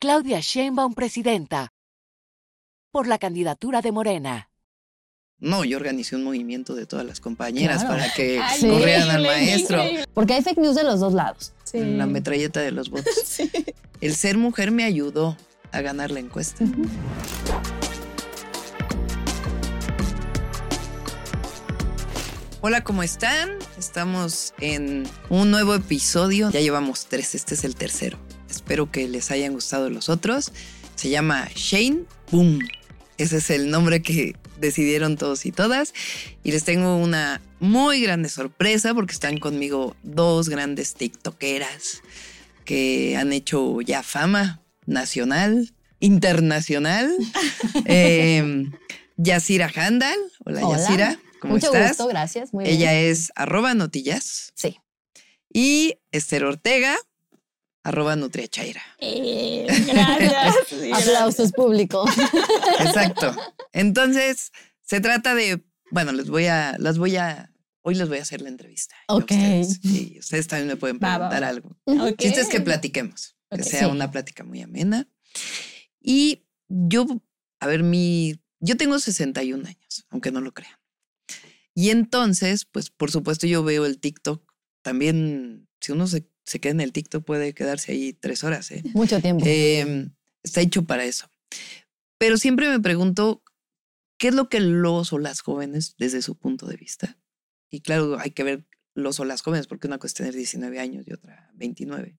Claudia Sheinbaum, presidenta. Por la candidatura de Morena. No, yo organicé un movimiento de todas las compañeras Claro. para que Ay, corrieran al maestro. Porque hay fake news de los dos lados. Sí. La metralleta de los votos. El ser mujer me ayudó a ganar la encuesta. Hola, ¿cómo están? Estamos en un nuevo episodio. Ya llevamos tres, este es el tercero. Espero que les hayan gustado los otros. Se llama Shane Boom. Ese es el nombre que decidieron todos y todas. Y les tengo una muy grande sorpresa porque están conmigo dos grandes TikTokeras que han hecho ya fama nacional, internacional. eh, Yasira Handal. Hola, Hola. Yasira. ¿Cómo Mucho estás? gusto, gracias. Muy bien. Ella es arroba notillas. Sí. Y Esther Ortega, arroba nutriachaira. Eh, gracias. Aplausos público. Exacto. Entonces, se trata de, bueno, les voy a, las voy a, hoy les voy a hacer la entrevista. a Ok. ustedes. Y ustedes también me pueden va, preguntar va. algo. Ok. El chiste es que platiquemos, que sea Sí. una plática muy amena. Y yo, a ver, mi, yo tengo 61 años, aunque no lo crean. Y entonces, pues por supuesto yo veo el TikTok. También, si uno se, se queda en el TikTok puede quedarse ahí tres horas, ¿eh? Mucho tiempo. Eh, está hecho para eso. Pero siempre me pregunto, ¿qué es lo que los o las jóvenes, desde su punto de vista? Y claro, hay que ver los o las jóvenes, porque una cosa es tener 19 años y otra 29.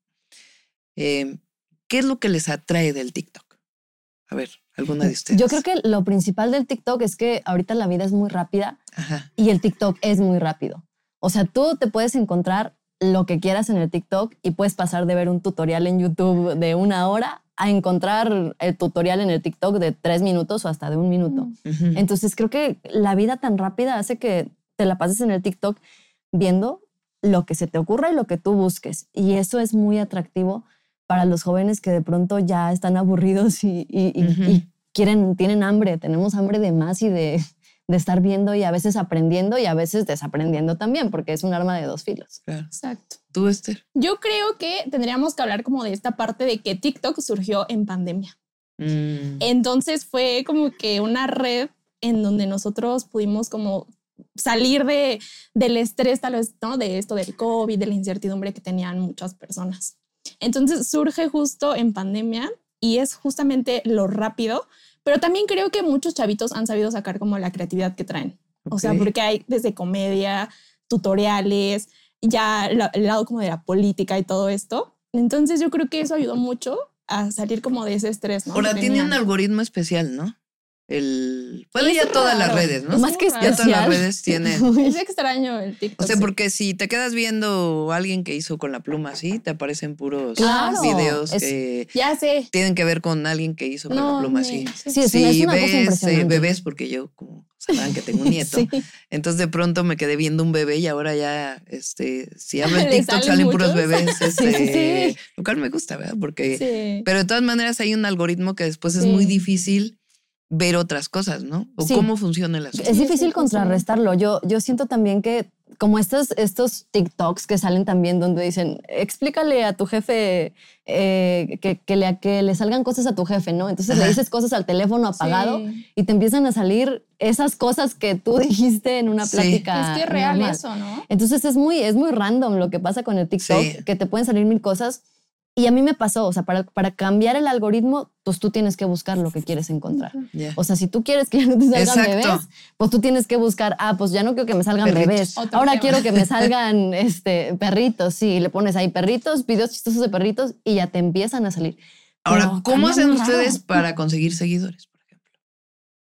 Eh, ¿Qué es lo que les atrae del TikTok? A ver, alguna de ustedes. Yo creo que lo principal del TikTok es que ahorita la vida es muy rápida Ajá. y el TikTok es muy rápido. O sea, tú te puedes encontrar lo que quieras en el TikTok y puedes pasar de ver un tutorial en YouTube de una hora a encontrar el tutorial en el TikTok de tres minutos o hasta de un minuto. Entonces creo que la vida tan rápida hace que te la pases en el TikTok viendo lo que se te ocurra y lo que tú busques. Y eso es muy atractivo para los jóvenes que de pronto ya están aburridos y, y- y- Ujú. y quieren, tienen hambre. Tenemos hambre de más y de, de estar viendo y a veces aprendiendo y a veces desaprendiendo también, porque es un arma de dos filos. Claro. Exacto. ¿Tú, Esther? Yo creo que tendríamos que hablar como de esta parte de que TikTok surgió en pandemia. Mm, Entonces fue como que una red en donde nosotros pudimos como salir de, del estrés tal vez, ¿no? De esto del COVID, de la incertidumbre que tenían muchas personas. Entonces surge justo en pandemia y es justamente lo rápido, pero también creo que muchos chavitos han sabido sacar como la creatividad que traen. O sea, porque hay desde comedia, tutoriales, ya la- el lado como de la política y todo esto. Entonces yo creo que eso ayudó mucho a salir como de ese estrés, ¿no? Ahora tiene un algoritmo especial, ¿no? El, bueno, Es ya todas las redes, ¿no? Más que Ya Ya todas las especial. redes tienen. Es extraño el TikTok. O sea, sí. porque si te quedas viendo a alguien que hizo con la pluma así, te aparecen puros Claro, videos es- que Ya sé. tienen que ver con alguien que hizo con la pluma me- así. sí. Sí, es, una, cosa ves eh, bebés, porque yo como sabrán que tengo un nieto, Sí. entonces de pronto me quedé viendo un bebé y ahora ya, este, si hablo en ¿Le TikTok salen salen puros bebés, sí, este, sí. lo cual me gusta, ¿verdad? Porque, Sí. pero de todas maneras hay un algoritmo que después es Sí. muy difícil ver otras cosas, ¿no? O Sí. cómo funciona el asunto. Es Sí, difícil sí, contrarrestarlo. Yo, yo siento también que como estos, estos TikToks que salen también donde dicen, explícale a tu jefe eh, que, que le, que le salgan cosas a tu jefe, ¿no? Entonces le dices cosas al teléfono apagado Sí. y te empiezan a salir esas cosas que tú dijiste en una Sí. plática. Es que es real normal. eso, ¿no? Entonces es muy, es muy random lo que pasa con el TikTok, Sí. que te pueden salir mil cosas. Y a mí me pasó, o sea, para, para cambiar el algoritmo, pues tú tienes que buscar lo que quieres encontrar. O sea, si tú quieres que ya no te salgan Exacto. bebés, pues tú tienes que buscar, ah, pues ya no quiero que me salgan Perritos. bebés. Otro Ahora tema. quiero que me salgan este, perritos. Sí, le pones ahí perritos, videos chistosos de perritos y ya te empiezan a salir. Ahora, Pero ¿cómo hacen raro. ustedes para conseguir seguidores, por ejemplo?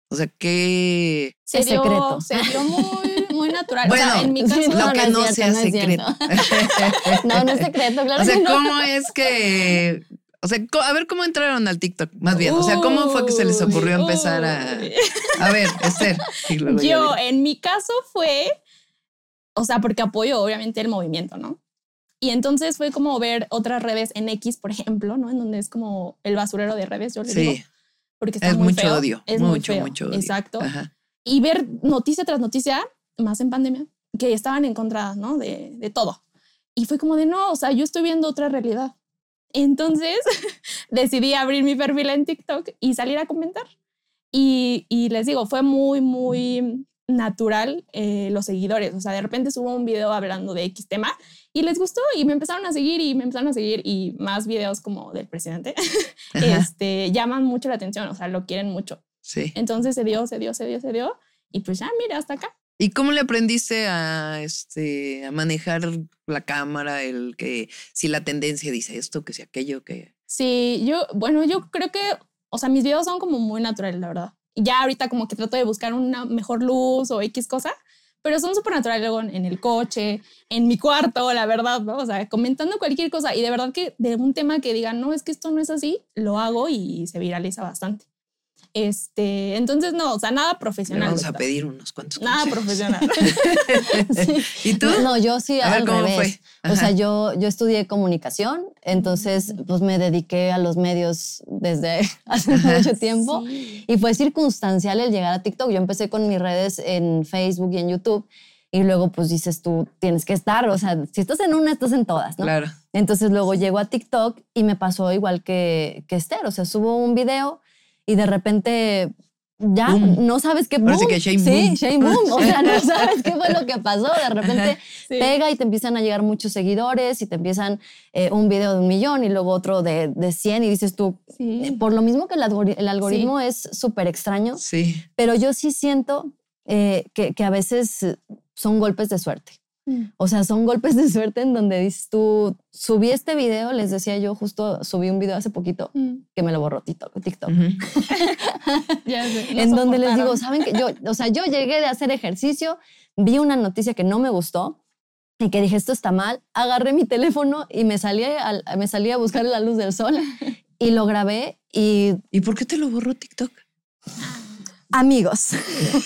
O sea, ¿qué...? Se dio, secreto. se dio muy, muy natural. Bueno, o sea, en mi caso, sí, Lo No, que no es cierto, sea no secreto. No, no es secreto, claro O sea, que no. ¿cómo es que...? O sea, a ver, ¿cómo entraron al TikTok? Más bien, o sea, ¿cómo fue que se les ocurrió empezar a... A ver, Esther. Yo, digo. en mi caso fue, o sea, porque apoyo obviamente el movimiento, ¿no? Y entonces fue como ver otras redes en X, por ejemplo, ¿no? En donde es como el basurero de redes, yo le digo. Sí, Porque está es muy mucho feo. odio. Es muy mucho, feo. mucho odio. Exacto. Ajá. Y ver noticia tras noticia, más en pandemia, que estaban encontradas, ¿no? De, de todo. Y fue como de, no, o sea, yo estoy viendo otra realidad. Entonces decidí abrir mi perfil en TikTok y salir a comentar. Y, y les digo, fue muy, muy natural eh, los seguidores. O sea, de repente subo un video hablando de X tema y les gustó y me empezaron a seguir y me empezaron a seguir y más videos como del presidente este, llaman mucho la atención, o sea, lo quieren mucho. Sí. Entonces se dio, se dio, se dio, se dio y pues ya, mira, hasta acá. ¿Y cómo le aprendiste a, este, a manejar la cámara, el que si la tendencia dice esto, que si aquello, que... Sí, yo, bueno, yo creo que, o sea, mis videos son como muy naturales, la verdad. Ya ahorita como que trato de buscar una mejor luz o X cosa, pero son súper naturales luego en el coche, en mi cuarto, la verdad, ¿no? O sea, comentando cualquier cosa y de verdad que de un tema que digan, no, es que esto no es así, lo hago y se viraliza bastante. Este, entonces no, o sea, nada profesional. vamos a pedir unos cuantos. Nada profesional. ¿Y tú? No, yo sí al revés. O sea, yo, yo estudié comunicación, entonces pues me dediqué a los medios desde hace mucho tiempo y fue circunstancial el llegar a TikTok. Yo empecé con mis redes en Facebook y en YouTube y luego pues dices tú tienes que estar, o sea, si estás en una, estás en todas, ¿no? Claro. Entonces luego llego a TikTok y me pasó igual que, que Esther, o sea, subo un video y de repente ya no sabes qué boom. que Shane sí, Shane Boom. O sea, no sabes qué fue lo que pasó. De repente pega y te empiezan a llegar muchos seguidores y te empiezan eh, un video de un millón y luego otro de, de 100 y dices tú, eh, por lo mismo que el, algoritmo es súper extraño, sí. pero yo sí siento eh, que, que a veces son golpes de suerte. Mm. O sea, son golpes de suerte en donde dices tú, subí este video, les decía yo, justo subí un video hace poquito mm. que me lo borró TikTok. TikTok. en donde les digo, ¿saben que yo, o sea, yo llegué de hacer ejercicio, vi una noticia que no me gustó y que dije, esto está mal, agarré mi teléfono y me salí a, me salí a buscar la luz del sol y lo grabé y... ¿Y por qué te lo borró TikTok? Amigos.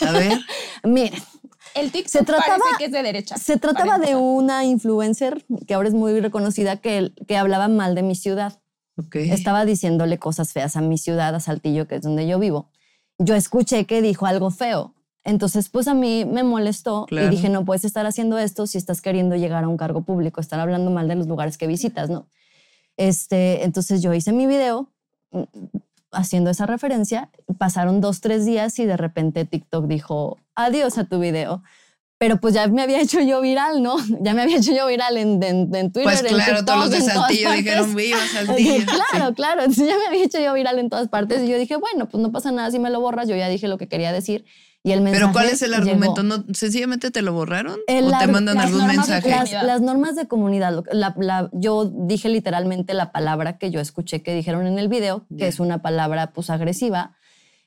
A ver. Miren el TikTok se trataba, que es de derecha. Se trataba de una influencer que ahora es muy reconocida que, que hablaba mal de mi ciudad. Estaba diciéndole cosas feas a mi ciudad, a Saltillo, que es donde yo vivo. Yo escuché que dijo algo feo. Entonces, pues a mí me molestó y dije, no puedes estar haciendo esto si estás queriendo llegar a un cargo público, estar hablando mal de los lugares que visitas, ¿no? Este, entonces yo hice mi video haciendo esa referencia. Pasaron dos, tres días y de repente TikTok dijo, adiós a tu video. Pero pues ya me había hecho yo viral, ¿no? Ya me había hecho yo viral en, en, Twitter. Pues claro, todos los de Saltillo dijeron, viva Saltillo. claro, claro. Entonces ya me había hecho yo viral en todas partes y yo dije, bueno, pues no pasa nada si me lo borras. Yo ya dije lo que quería decir. Y el mensaje Pero ¿cuál es el argumento? ¿No, ¿Sencillamente te lo borraron? ¿O te mandan algún mensaje? Las, normas de comunidad. yo dije literalmente la palabra que yo escuché que dijeron en el video, que es una palabra pues agresiva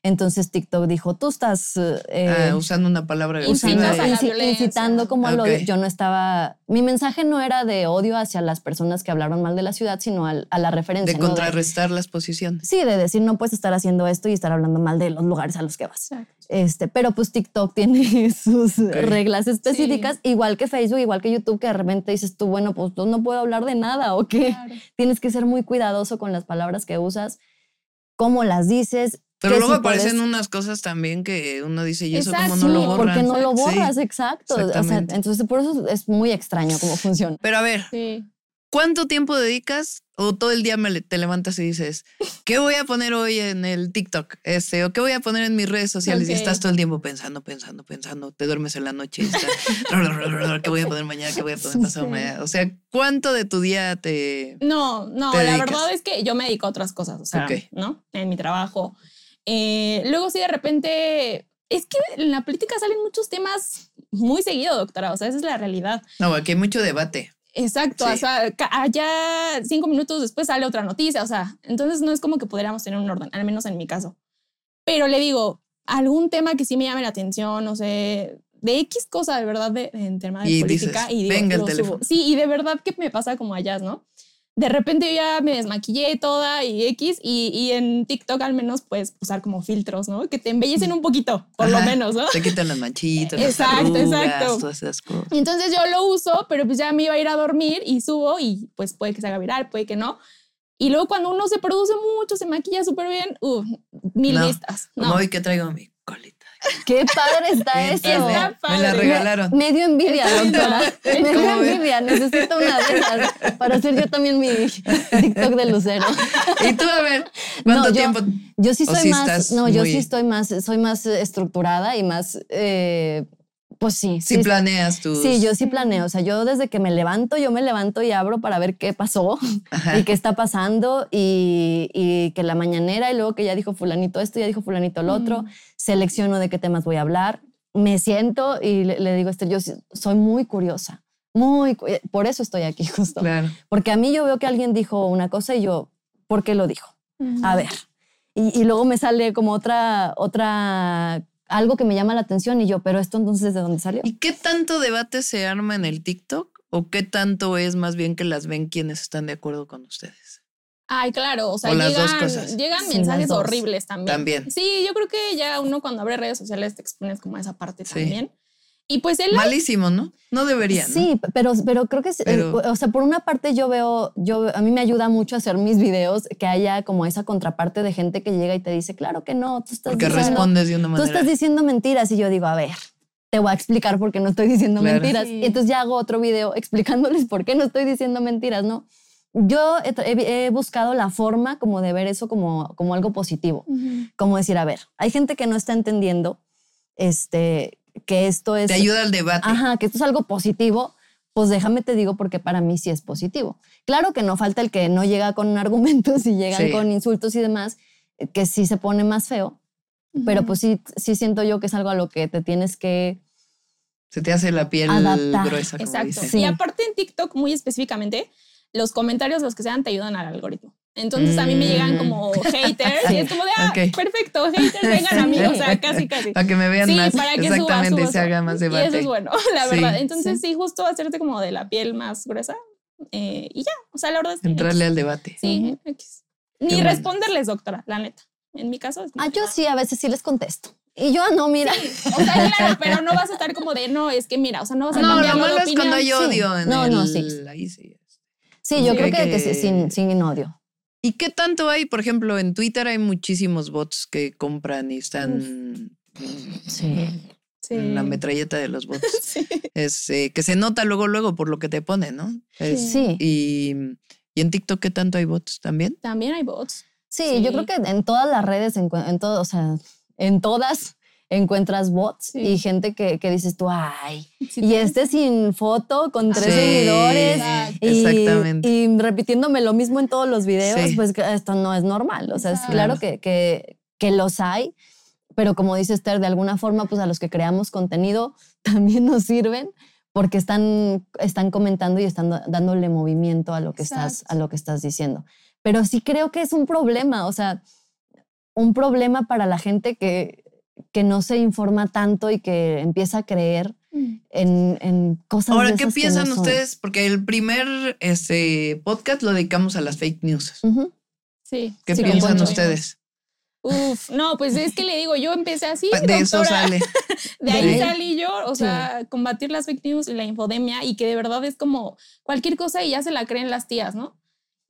entonces TikTok dijo, tú estás... Eh, ah, usando una palabra incitando como a lo... Yo no estaba... Mi mensaje no era de odio hacia las personas que hablaron mal de la ciudad, sino a, la referencia. De contrarrestar las posiciones. Sí, de decir, no puedes estar haciendo esto y estar hablando mal de los lugares a los que vas. Este, pero pues TikTok tiene sus reglas específicas, igual que Facebook, igual que YouTube, que de repente dices tú, bueno, pues no puedo hablar de nada o que tienes que ser muy cuidadoso con las palabras que usas, cómo las dices pero luego aparecen unas cosas también que uno dice, ¿y eso cómo no lo borras? Porque no lo borras, exacto. entonces, por eso es muy extraño cómo funciona. Pero a ver, ¿cuánto tiempo dedicas o todo el día te levantas y dices, ¿qué voy a poner hoy en el TikTok? Este, o qué voy a poner en mis redes sociales? Y estás todo el tiempo pensando, pensando, pensando, te duermes en la noche y estás, ¿qué voy a poner mañana? ¿Qué voy a poner pasado mañana? O sea, ¿cuánto de tu día te... No, no, la verdad es que yo me dedico a otras cosas, o sea, ¿no? En mi trabajo. Eh, luego sí, de repente, es que en la política salen muchos temas muy seguido, doctora, o sea, esa es la realidad. No, aquí hay mucho debate. Exacto, o sea, allá cinco minutos después sale otra noticia, o sea, entonces no es como que pudiéramos tener un orden, al menos en mi caso. Pero le digo, algún tema que sí me llame la atención, no sé, de X cosa de verdad de, en tema de política. y digo, venga el teléfono. Sí, y de verdad que me pasa como allá, ¿no? De repente yo ya me desmaquillé toda y X y, y, en TikTok al menos puedes usar como filtros, ¿no? Que te embellecen un poquito, por lo menos, ¿no? Te quitan las manchitas, exacto, las arrugas, exacto. todas esas cosas. Y entonces yo lo uso, pero pues ya me iba a ir a dormir y subo y pues puede que se haga viral, puede que no. Y luego cuando uno se produce mucho, se maquilla súper bien, uh, mil vistas. No. Hoy que traigo mi colita Qué padre está ¿Qué eso. Me la regalaron. Me dio envidia, doctora. Me dio envidia. Necesito una de esas para hacer yo también mi TikTok de Lucero. Y tú, a ver, ¿cuánto No, yo- tiempo? Yo sí ¿O soy sí más, estás no, yo muy- sí estoy más, soy más estructurada y más, eh, pues sí. Si planeas tus... Sí, yo sí planeo. O sea, yo desde que me levanto, yo me levanto y abro para ver qué pasó Ajá. y qué está pasando y, y que la mañanera y luego que ya dijo fulanito esto, ya dijo fulanito lo otro. Selecciono de qué temas voy a hablar. Me siento y le, le digo, Esther, yo sí- soy muy curiosa. Muy, eh, por eso estoy aquí justo. Claro. Porque a mí yo veo que alguien dijo una cosa y yo, ¿por qué lo dijo? A ver. Y, y luego me sale como otra, otra, algo que me llama la atención y yo, pero esto entonces de dónde salió? ¿Y qué tanto debate se arma en el TikTok? ¿O qué tanto es más bien que las ven quienes están de acuerdo con ustedes? Ay, claro, o sea, O las dos llegan, cosas. llegan Sí, las mensajes dos. horribles también. También. Sí, yo creo que ya uno cuando abre redes sociales te expones como a esa parte Sí. también. Y pues él Malísimo, ¿no? No debería, ¿no? Sí, pero, pero creo que, sí, Pero- eh, o sea, por una parte yo veo, yo, a mí me ayuda mucho hacer mis videos que haya como esa contraparte de gente que llega y te dice, claro que no, tú estás Porque diciendo, respondes de una tú manera. estás diciendo mentiras y yo digo, a ver, te voy a explicar por qué no estoy diciendo Claro. mentiras. Sí. Y entonces ya hago otro video explicándoles por qué no estoy diciendo mentiras, ¿no? Yo he, he- he buscado la forma como de ver eso como, como algo positivo, como decir, a ver, hay gente que no está entendiendo este, que esto es... Te ayuda al debate. Ajá, que esto es algo positivo, pues déjame te digo porque para mí sí es positivo. Claro que no falta el que no llega con argumentos y llegan Sí. con insultos y demás, eh, que sí se pone más feo, pero pues sí, sí siento yo que es algo a lo que te tienes que... Se te hace la piel Adaptar. gruesa, como Exacto. dicen. Sí. Y aparte en TikTok, muy específicamente, los comentarios, los que sean, te ayudan al algoritmo. Entonces a mí me llegan Mm. como haters y es como de, ah, perfecto, haters, vengan a mí. O sea, casi, casi. Para que me vean Sí, más. para que suba, Exactamente, suba, se haga suba. más Y debate. eso es bueno, la Sí. verdad. Entonces sí. justo hacerte como de la piel más gruesa eh, y ya. O sea, la verdad es que... Entrarle al debate. Sí. Ni Qué bueno. responderles, doctora, la neta. En mi caso es Ah, yo sí, a veces sí les contesto. Y yo, ah, no, mira. O sea, claro, pero no vas a estar como de, no, es que mira, o sea, no vas a No, cambiar lo malo es cuando hay odio en No, el... no, sí. Ahí sí. Sí, yo Sí, creo que, que sí, que- sin, sin odio. ¿Y qué tanto hay? Por ejemplo, en Twitter hay muchísimos bots que compran y están Sí. La metralleta de los bots. Sí. Es eh, que se nota luego, luego por lo que te pone, ¿no? Es- Sí. Y, y en TikTok, ¿qué tanto hay bots también? También hay bots. Sí, Sí. yo creo que en todas las redes, en todo, o sea, en todas encuentras bots Sí. y gente que, que dices tú, ay, Sí, y este sin foto, con tres Sí, seguidores. Y, Exactamente. y repitiéndome lo mismo en todos los videos, Sí. pues esto no es normal. O sea, es claro que, que, que los hay, pero como dice Esther, de alguna forma, pues a los que creamos contenido también nos sirven porque están, están comentando y están dándole movimiento a lo, que estás, a lo que estás diciendo. Pero sí creo que es un problema, o sea, un problema para la gente que, que no se informa tanto y que empieza a creer Mm. en, en cosas Ahora, de ¿qué que piensan no son. ustedes? Porque el primer este, podcast lo dedicamos a las fake news. Sí. ¿Qué Sí, piensan ustedes? Uf, no, pues es que le digo, yo empecé así, De eso sale. De ahí Sí. salí yo, o Sí. sea, combatir las fake news y la infodemia y que de verdad es como cualquier cosa y ya se la creen las tías, ¿no?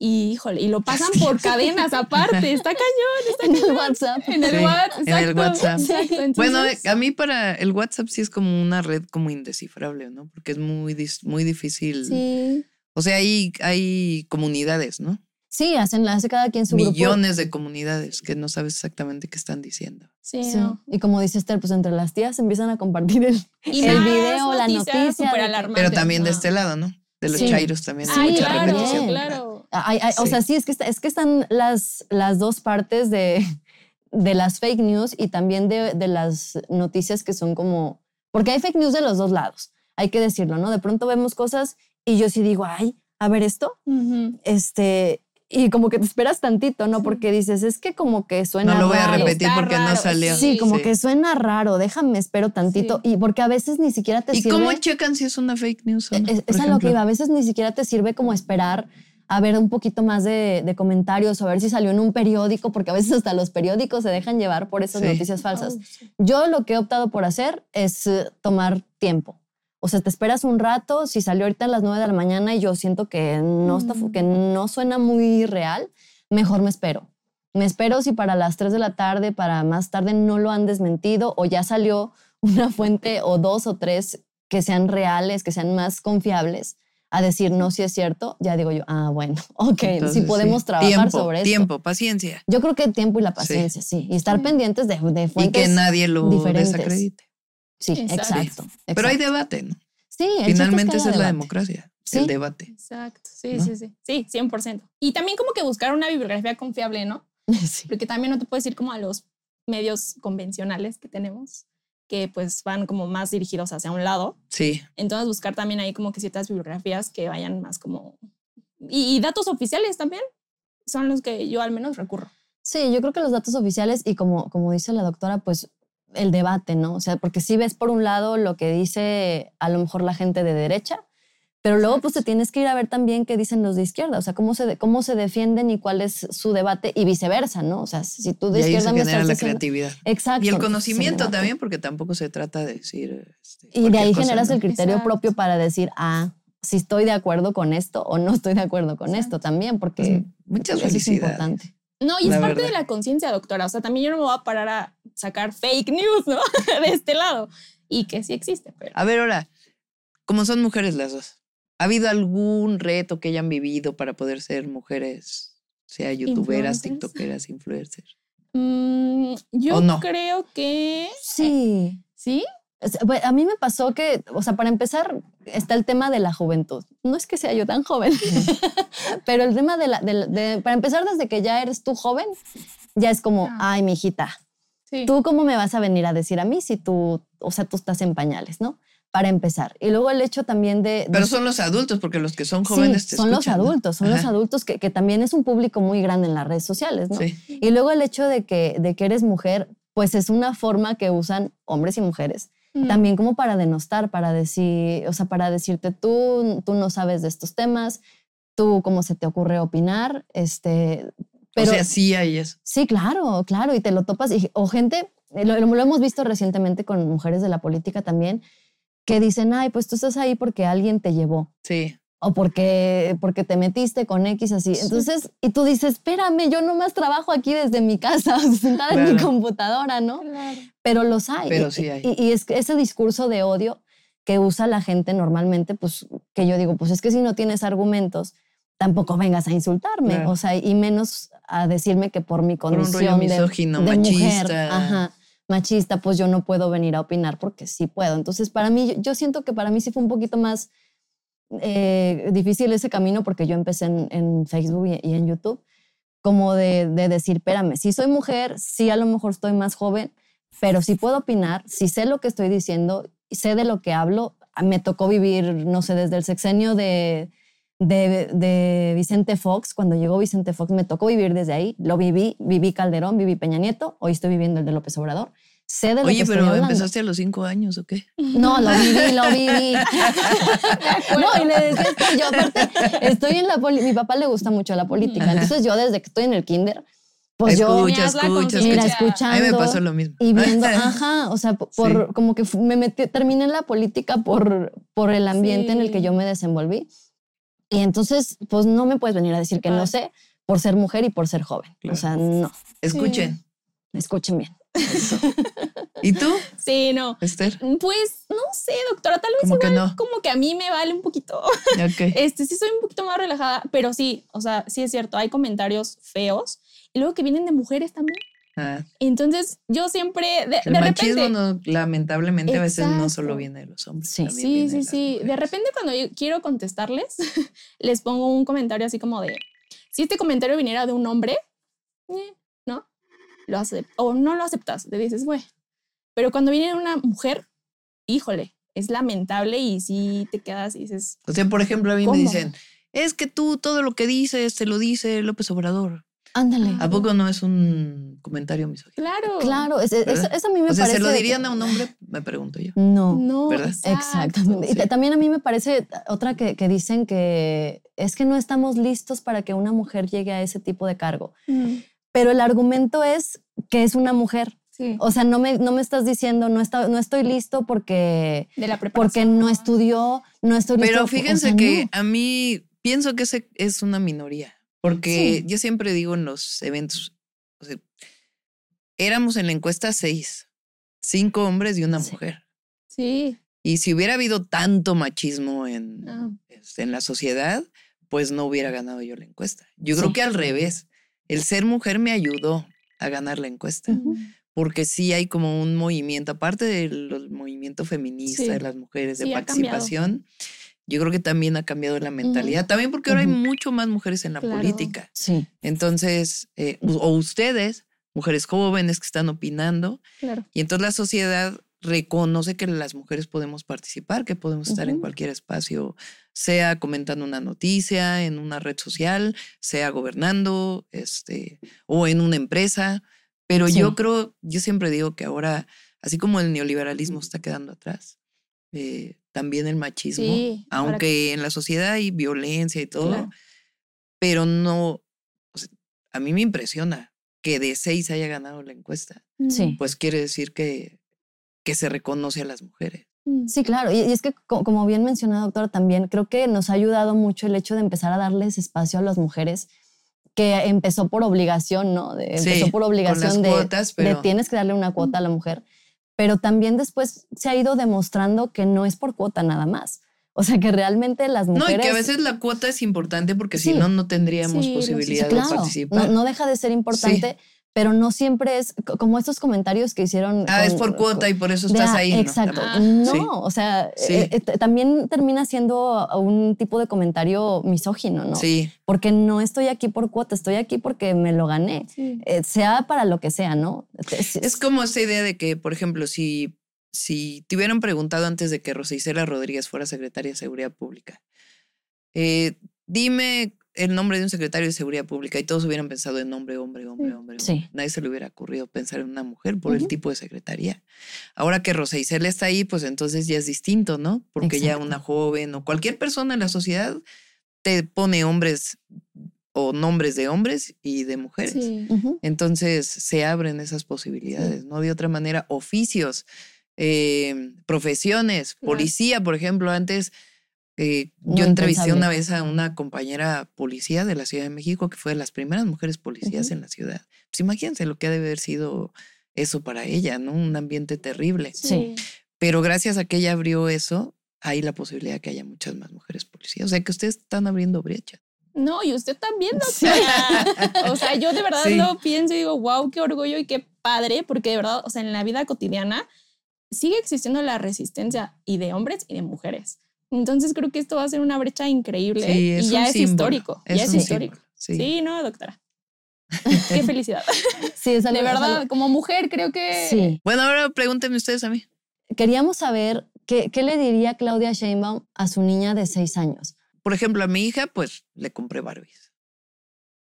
Y híjole, y lo pasan por cadenas aparte, está cañón, está En el. WhatsApp. En el Sí, WhatsApp. en el WhatsApp. Exacto, Bueno, a mí para el WhatsApp sí es como una red como indescifrable, ¿no? Porque es muy, muy difícil. Sí. O sea, hay, hay comunidades, ¿no? Sí, hacen, hace cada quien su grupo. Millones de comunidades que no sabes exactamente qué están diciendo. sí, Sí. no. Y como dice Esther, pues entre las tías empiezan a compartir el, Y el video, la noticia. de Pero también de este lado, ¿no? De los Sí. chairos también hay Sí, Ay, mucha claro, repetición. claro. Ay, ay, O Sí. sea, sí, es que, está- es que están las, las dos partes de, de las fake news y también de, de las noticias que son como... Porque hay fake news de los dos lados, hay que decirlo, ¿no? De pronto vemos cosas y yo sí digo, ay, a ver esto, Ujú. este... Y como que te esperas tantito, ¿no? Porque dices, es que como que suena No lo voy a raro. repetir porque no raro, salió. Sí, como Sí. que suena raro, déjame, espero tantito. Y porque a veces ni siquiera te ¿Y sirve... cómo checan si es una fake news o no? Es, es a lo que iba. A veces ni siquiera te sirve como esperar a ver un poquito más de, de comentarios o a ver si salió en un periódico, porque a veces hasta los periódicos se dejan llevar por esas Sí. noticias falsas. Oh, sí. Yo lo que he optado por hacer es eh, tomar tiempo. O sea, te esperas un rato, si salió ahorita a las 9 de la mañana y yo siento que no, está, Mm. que no suena muy real, mejor me espero. Me espero si para las 3 de la tarde, para más tarde no lo han desmentido o ya salió una fuente o dos o tres que sean reales, que sean más confiables, a decir no si es cierto, ya digo yo, ah, bueno, ok, Entonces, si podemos sí. trabajar Tiempo, sobre esto. Tiempo, paciencia. Yo creo que el tiempo y la paciencia, sí. Y estar Sí. pendientes de, de Y fuentes. que nadie lo diferentes. desacredite. Sí, Exacto. exacto. Pero hay debate, ¿no? Sí, el Finalmente esa es la debate. democracia, Sí. el debate. Exacto, sí, ¿No? sí, sí. Sí, 100%. Y también como que buscar una bibliografía confiable, ¿no? Sí. Porque también no te puedes ir como a los medios convencionales que tenemos, que pues van como más dirigidos hacia un lado. Sí, Entonces buscar también ahí como que ciertas bibliografías que vayan más como... Y, y datos oficiales también son los que yo al menos recurro. Sí, yo creo que los datos oficiales y como, como dice la doctora, pues el debate, ¿no? O sea, porque si ves por un lado lo que dice a lo mejor la gente de derecha, pero luego pues te tienes que ir a ver también qué dicen los de izquierda, o sea, cómo se, de- cómo se defienden y cuál es su debate y viceversa, ¿no? O sea, si tú de y ahí se izquierda me genera estás la diciendo... creatividad. Exacto. Y el conocimiento también, porque tampoco se trata de decir... este, Y de ahí cosa, generas ¿no? el criterio Exacto. propio para decir, ah, si estoy de acuerdo con esto o no estoy de acuerdo con esto también, porque Pues, muchas eso es felicidades. importante. No, y es La parte verdad. de la conciencia, doctora. O sea, también yo no me voy a parar a sacar fake news, ¿no? de este lado. Y que sí existe, pero... A ver, ahora, como son mujeres las dos, ¿ha habido algún reto que hayan vivido para poder ser mujeres, sea youtuberas, Influencers. tiktokeras, influencers? Mm, yo ¿O no? creo que... Sí. ¿Sí? A mí me pasó que, o sea, para empezar, está el tema de la juventud. No es que sea yo tan joven, pero el tema de la, de para empezar, desde que ya eres tú joven, ya es como, Ah. ay, mi hijita, Sí. ¿tú cómo me vas a venir a decir a mí si tú, o sea, tú estás en pañales, ¿no? Para empezar. Y luego el hecho también de... de- Pero son los adultos, porque los que son jóvenes sí, te son los adultos, son los adultos que, que también es un público muy grande en las redes sociales, ¿no? Sí. Y luego el hecho de que, de que eres mujer, pues es una forma que usan hombres y mujeres Mm. también como para denostar, para decir, o sea, para decirte tú, tú no sabes de estos temas, tú cómo se te ocurre opinar, este, pero o sea, sí hay eso. sí, claro, claro, y te lo topas, y, o gente, lo, lo hemos visto recientemente con mujeres de la política también, que dicen, ay, pues tú estás ahí porque alguien te llevó Sí. o porque, porque te metiste con X así. Sí. Entonces, y tú dices, espérame, yo nomás trabajo aquí desde mi casa, sentada en mi computadora, ¿no? Claro. Pero los hay. Pero Y- sí hay. Y, y es que ese discurso de odio que usa la gente normalmente, pues que yo digo, pues es que si no tienes argumentos, tampoco vengas a insultarme, Claro. o sea, y menos a decirme que por mi Por un rollo condición de, misógino, de mujer, machista. ajá, machista, pues yo no puedo venir a opinar porque sí puedo. Entonces, para mí, yo- siento que para mí sí fue un poquito más eh, difícil ese camino porque yo empecé en, en Facebook y, y en YouTube, como de, de decir, espérame, si soy mujer, sí a lo mejor estoy más joven, pero sí puedo opinar, sí sé lo que estoy diciendo, sé de lo que hablo. Me tocó vivir, no sé, desde el sexenio de, de, de Vicente Fox, cuando llegó Vicente Fox, me tocó vivir desde ahí, lo viví, viví Calderón, viví Peña Nieto, hoy estoy viviendo el de López Obrador. Sé de lo que Oye, estoy pero empezaste a los cinco años, ¿o qué? No, lo viví, lo viví. no, y le decía es que yo aparte estoy en la poli, mi papá le gusta mucho la política, Ajá. entonces yo desde que estoy en el kinder, pues yo escucha, la escucha, mira, escucha. escuchando A mí me pasó lo mismo. y viendo, ajá, o sea, por Sí. como que me metí, terminé en la política por, por el ambiente en el que Sí. yo me desenvolví. Y entonces, pues no me puedes venir a decir que no Padre. sé por ser mujer y por ser joven. Claro. O sea, no, Escuchen. escuchen bien. ¿Y tú, Sí, no. Esther? Pues no sé, doctora, tal vez Como que igual no. como que a mí me vale un poquito. Ok. Este, sí soy un poquito más relajada, pero sí, o sea, sí es cierto, hay comentarios feos y luego que vienen de mujeres también. Ah, Entonces, yo siempre, de, el de machismo, repente... no, lamentablemente, a veces no solo viene de los hombres. Sí. Sí, sí, sí. De repente cuando yo quiero contestarles, les pongo un comentario así como de, si este comentario viniera de un hombre, eh, ¿no? Lo acep- o no lo aceptas, le dices, güey. Pero cuando viene de una mujer, híjole, es lamentable y sí te quedas y dices, O sea, por ejemplo, a mí ¿Cómo? me dicen, es que tú todo lo que dices te lo dice López Obrador. Ándale. ¿A poco no es un comentario misógino? claro. Claro, es- es- eso, a mí me O sea, parece... ¿se lo dirían a un hombre? Me pregunto yo. No. No, ¿Verdad? Exactamente. Y sí. también a mí me parece otra que, que dicen que es que no estamos listos para que una mujer llegue a ese tipo de cargo. Mm, Pero el argumento es que es una mujer. Sí. O sea, no me, no me estás diciendo, no, está, no estoy listo porque, De la porque no estudió, no estoy listo. Pero o fíjense sea, que no. a mí pienso que ese es una minoría. Porque Sí. yo siempre digo en los eventos, o sea, éramos en la encuesta seis, cinco hombres y una Sí. mujer. Sí. Y si hubiera habido tanto machismo en, Ah. en la sociedad, pues no hubiera ganado yo la encuesta. Yo creo que al revés, el ser mujer me ayudó a ganar la encuesta, porque sí hay como un movimiento, aparte del movimiento feminista Sí. de las mujeres, de cambiado. Yo creo que también ha cambiado la mentalidad, también porque ahora Ujú. hay mucho más mujeres en la Claro. política. Sí. Entonces, eh, o ustedes, mujeres jóvenes que están opinando, Claro. y entonces la sociedad reconoce que las mujeres podemos participar, que podemos estar en Ujú. cualquier espacio, sea comentando una noticia en una red social, sea gobernando, este, o en una empresa. Pero Sí. yo creo, yo siempre digo que ahora, así como el neoliberalismo está quedando atrás, eh, también el machismo, Sí, aunque en la sociedad hay violencia y todo, Claro. pero no, o sea, a mí me impresiona que de seis haya ganado la encuesta Sí. pues quiere decir que, que se reconoce a las mujeres. Mm. Sí, claro. Y, y es que, co- como bien mencionado, doctora, también creo que nos ha ayudado mucho el hecho de empezar a darles espacio a las mujeres, que empezó por obligación, ¿no? De- Sí, empezó por con obligación las de, cuotas, de pero tienes que darle una cuota a la mujer, pero también después se ha ido demostrando que no es por cuota nada más. O sea, que realmente las no, mujeres... y que a veces la cuota es importante porque Sí. si no, no tendríamos sí, posibilidad Sí, claro, de participar. No, no deja de ser importante, pero no siempre es co- como estos comentarios que hicieron. ah, es con- por cuota con- y por eso estás ah, ahí. ¿no? Exacto. No, Sí. o sea, Sí. eh, eh, también termina siendo un tipo de comentario misógino, ¿no? Sí, Porque no estoy aquí por cuota, estoy aquí porque me lo gané. Sí. Eh, sea para lo que sea, ¿no? Es, es como esa idea de que, por ejemplo, si, si te hubieran preguntado antes de que Rosa Isela Rodríguez fuera secretaria de Seguridad Pública, eh, dime el nombre de un secretario de Seguridad Pública y todos hubieran pensado en hombre, hombre, hombre, hombre. Sí. hombre. Nadie se le hubiera ocurrido pensar en una mujer por el tipo de secretaría. Ahora que Rosa Isela está ahí, pues entonces ya es distinto, ¿no? Porque ya una joven o cualquier persona en la sociedad te pone hombres o nombres de hombres y de mujeres. Sí. Entonces se abren esas posibilidades, ¿no? De otra manera, oficios, eh, profesiones, policía, por ejemplo, antes eh, yo entrevisté una vez a una compañera policía de la Ciudad de México que fue de las primeras mujeres policías Ujú. en la ciudad. Pues imagínense lo que ha de haber sido eso para ella, ¿no? Un ambiente terrible. Sí. Pero gracias a que ella abrió eso, hay la posibilidad de que haya muchas más mujeres policías. O sea, que ustedes están abriendo brecha. No, y usted también, Sí. doctora. O sea, yo de verdad Sí. lo pienso y digo, wow, qué orgullo y qué padre, porque de verdad, o sea, en la vida cotidiana sigue existiendo la resistencia y de hombres y de mujeres. Entonces creo que esto va a ser una brecha increíble Sí, es y ya un es símbolo, histórico. ya es histórico. símbolo, sí. Sí. no, doctora. Qué felicidad. Sí, es algo- De es verdad, algo- como mujer creo que Sí. Bueno, ahora pregúntenme ustedes a mí. Queríamos saber qué, qué le diría Claudia Sheinbaum a su niña de seis años. Por ejemplo, a mi hija, pues le compré Barbies.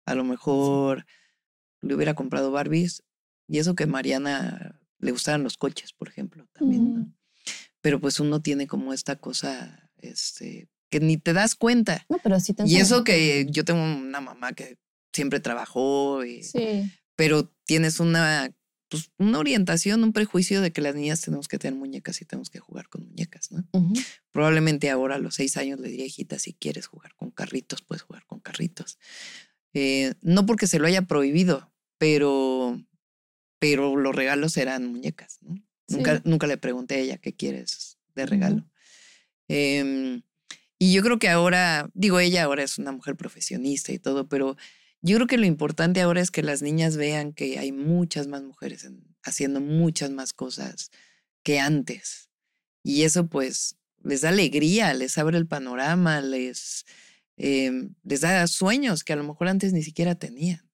A lo mejor le hubiera comprado Barbies. Y eso que a Mariana le gustaban los coches, por ejemplo, también. Pero pues uno tiene como esta cosa, este, que ni te das cuenta. No, pero sí te Y eso que yo tengo una mamá que siempre trabajó, y- Sí. pero tienes una, pues, una orientación, un prejuicio de que las niñas tenemos que tener muñecas y tenemos que jugar con muñecas, ¿no? Probablemente ahora a los seis años le diría, hijita, si quieres jugar con carritos, puedes jugar con carritos. Eh, no porque se lo haya prohibido, pero, pero los regalos eran muñecas. ¿no? Nunca, Sí. nunca le pregunté a ella qué quieres de regalo. Em, y yo creo que ahora, digo, ella ahora es una mujer profesionista y todo, pero yo creo que lo importante ahora es que las niñas vean que hay muchas más mujeres en- haciendo muchas más cosas que antes. Y eso pues les da alegría, les abre el panorama, les, em, les da sueños que a lo mejor antes ni siquiera tenían.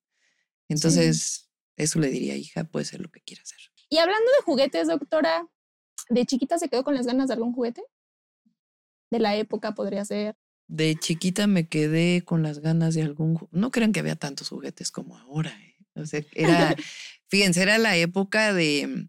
Entonces, eso le diría, hija, puede ser lo que quiera hacer. Y hablando de juguetes, doctora, ¿de chiquita se quedó con las ganas de algún juguete? De la época podría ser. De chiquita me quedé con las ganas de algún... No crean que había tantos juguetes como ahora. ¿eh? O sea, era, fíjense, era la época de...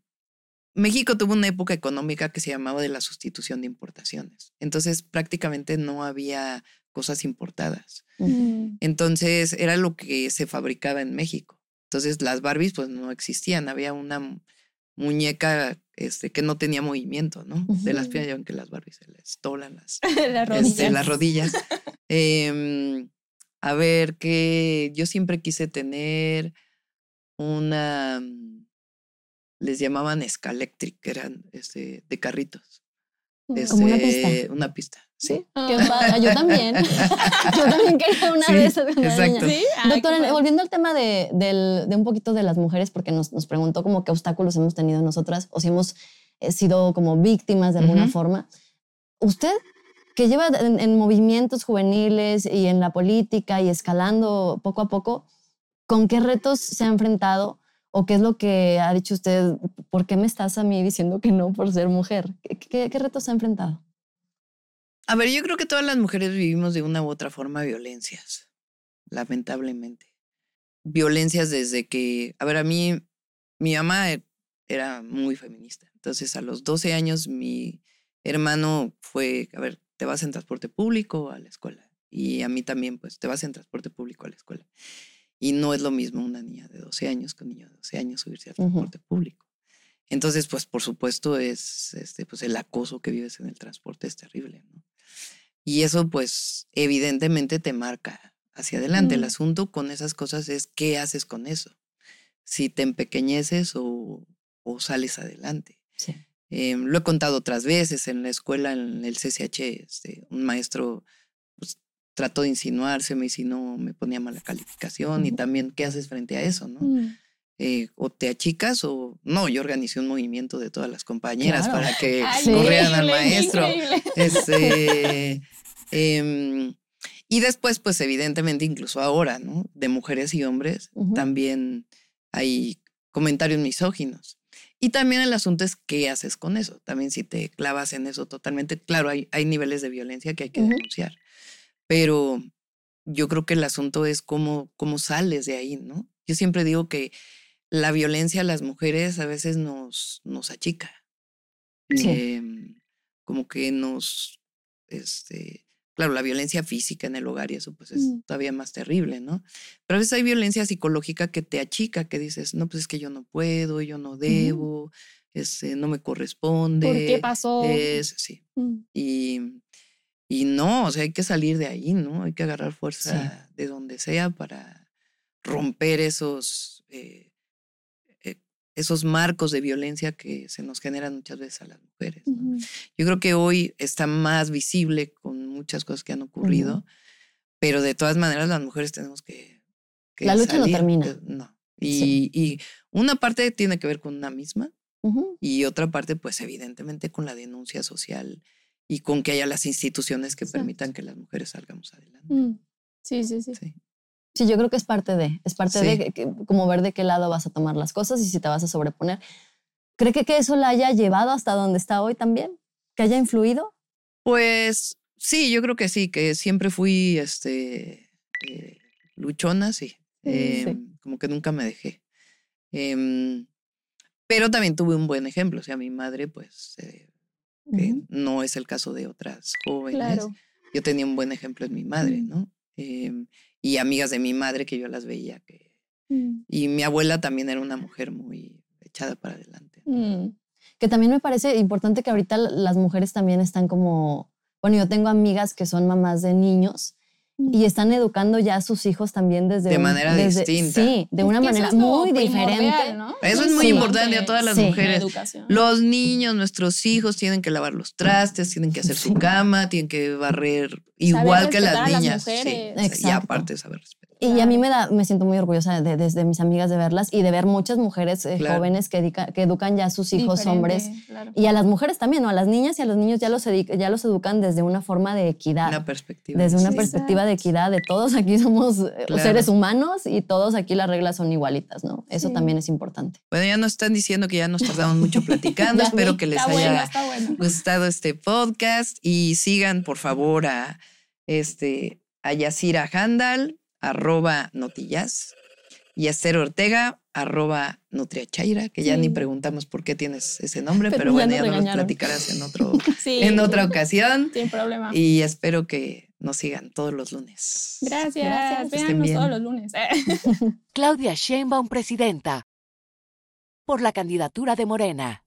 México tuvo una época económica que se llamaba de la sustitución de importaciones. Entonces prácticamente no había cosas importadas. Mm, Entonces era lo que se fabricaba en México. Entonces las Barbies pues no existían. Había una mu- muñeca este, que no tenía movimiento, ¿no? De las piernas, ya ven que las Barbies se les doblan las, Las este, rodillas. las rodillas. Em, a ver, que yo siempre quise tener una, mm, les llamaban Scalectric, que eran este, de carritos. Como una pista. Este, Una pista, sí. Ah. Qué padre. Yo también. Yo también quería una Sí, de esas. exacto. niña. Sí, Ay, Doctora, volviendo al tema de, del- de un poquito de las mujeres, porque nos, nos preguntó como qué obstáculos hemos tenido nosotras o si hemos eh, sido como víctimas de alguna Ujú. forma. Usted, que lleva en, en movimientos juveniles y en la política y escalando poco a poco, ¿con qué retos se ha enfrentado? ¿O qué es lo que ha dicho usted? ¿Por qué me estás a mí diciendo que no por ser mujer? ¿Qué, qué- qué retos se ha enfrentado? A ver, yo creo que todas las mujeres vivimos de una u otra forma violencias, lamentablemente. Violencias desde que, a ver, a mí, mi mamá e- era muy feminista. Entonces, a los 12 años, mi hermano fue, a ver, te vas en transporte público a la escuela. Y a mí también, pues, te vas en transporte público a la escuela. Y no es lo mismo una niña de 12 años que un niño de 12 años subirse al transporte público. Entonces, pues, por supuesto, es este, pues, el acoso que vives en el transporte es terrible, ¿no? Y eso, pues, evidentemente te marca hacia adelante. El asunto con esas cosas es qué haces con eso. Si te empequeñeces o, o sales adelante. Sí. Em, lo he contado otras veces en la escuela, en el CCH, este, un maestro pues, trató de insinuárseme y si no me ponía mala calificación y también qué haces frente a eso, ¿no? Mm. Eh, o te achicas o no, yo organicé un movimiento de todas las compañeras Claro. para que Ay, Sí. corrieran al maestro. Este, em, y después, pues evidentemente, incluso ahora, ¿no? De mujeres y hombres, también hay comentarios misóginos. Y también el asunto es qué haces con eso. También si te clavas en eso totalmente, claro, hay, hay niveles de violencia que hay que denunciar. Pero yo creo que el asunto es cómo, cómo sales de ahí, ¿no? Yo siempre digo que la violencia a las mujeres a veces nos, nos achica. Sí. Em, como que nos, este, claro, la violencia física en el hogar y eso pues es Mm. todavía más terrible, ¿no? Pero a veces hay violencia psicológica que te achica, que dices, no, pues es que yo no puedo, yo no debo, este, no me corresponde. ¿Por qué pasó? Es, sí. Mm. Y, y no, o sea, hay que salir de ahí, ¿no? Hay que agarrar fuerza de donde sea para romper esos, eh, esos marcos de violencia que se nos generan muchas veces a las mujeres. ¿no? Yo creo que hoy está más visible con muchas cosas que han ocurrido, pero de todas maneras las mujeres tenemos que... que La lucha no salir, termina. eh, No. Y, Sí. y una parte tiene que ver con una misma y otra parte, pues evidentemente con la denuncia social y con que haya las instituciones que Exacto. permitan que las mujeres salgamos adelante. Mm. Sí, sí, sí. Sí. Sí, yo creo que es parte de, es parte Sí. de que- que- como ver de qué lado vas a tomar las cosas y si te vas a sobreponer. ¿Cree que, que eso la haya llevado hasta donde está hoy también? ¿Que haya influido? Pues sí, yo creo que sí, que siempre fui este, eh, luchona, sí. Sí. Em, Como que nunca me dejé. Em, pero también tuve un buen ejemplo. O sea, mi madre, pues, eh, que Ujú. no es el caso de otras jóvenes. Claro. Yo tenía un buen ejemplo en mi madre, Mm. ¿no? Em, y amigas de mi madre que yo las veía que... Mm. Y mi abuela también era una mujer muy echada para adelante. ¿no? Mm. Que también me parece importante que ahorita las mujeres también están como, bueno, yo tengo amigas que son mamás de niños y están educando ya a sus hijos también desde De un- manera desde- distinta. Sí, de una Es que eso manera es muy diferente. ¿no? Eso es muy importante a todas las Sí. Mujeres. Los niños, nuestros hijos tienen que lavar los trastes, tienen que hacer su cama, tienen que barrer igual que las a las niñas. sí, mujeres. y aparte saber respetar. Y a mí me da, me siento muy orgullosa de, desde mis amigas de verlas y de ver muchas mujeres eh, Claro. jóvenes que, edica- que educan ya a sus hijos Diferente, hombres claro. y a las mujeres también, ¿no? A las niñas y a los niños ya los, ya los educan desde una forma de equidad. Una perspectiva. desde una sí. perspectiva de equidad de todos aquí somos eh, Claro. seres humanos y todos aquí las reglas son igualitas, ¿no? Eso Sí. también es importante. Bueno, ya nos están diciendo que ya nos tardamos mucho platicando. Espero vi. que les Está haya bueno, está bueno. gustado este podcast y sigan por favor a este a Yacira Handal, arroba notillas, y a Esther Ortega, arroba nutriachaira, que ya ni preguntamos por qué tienes ese nombre, Pero pero, ya bueno, nos ya nos platicarás en otro, Sí, en otra ocasión. Sin problema. Y espero que nos sigan todos los lunes. Gracias. Gracias. Todos los lunes. Claudia Sheinbaum, presidenta. Por la candidatura de Morena.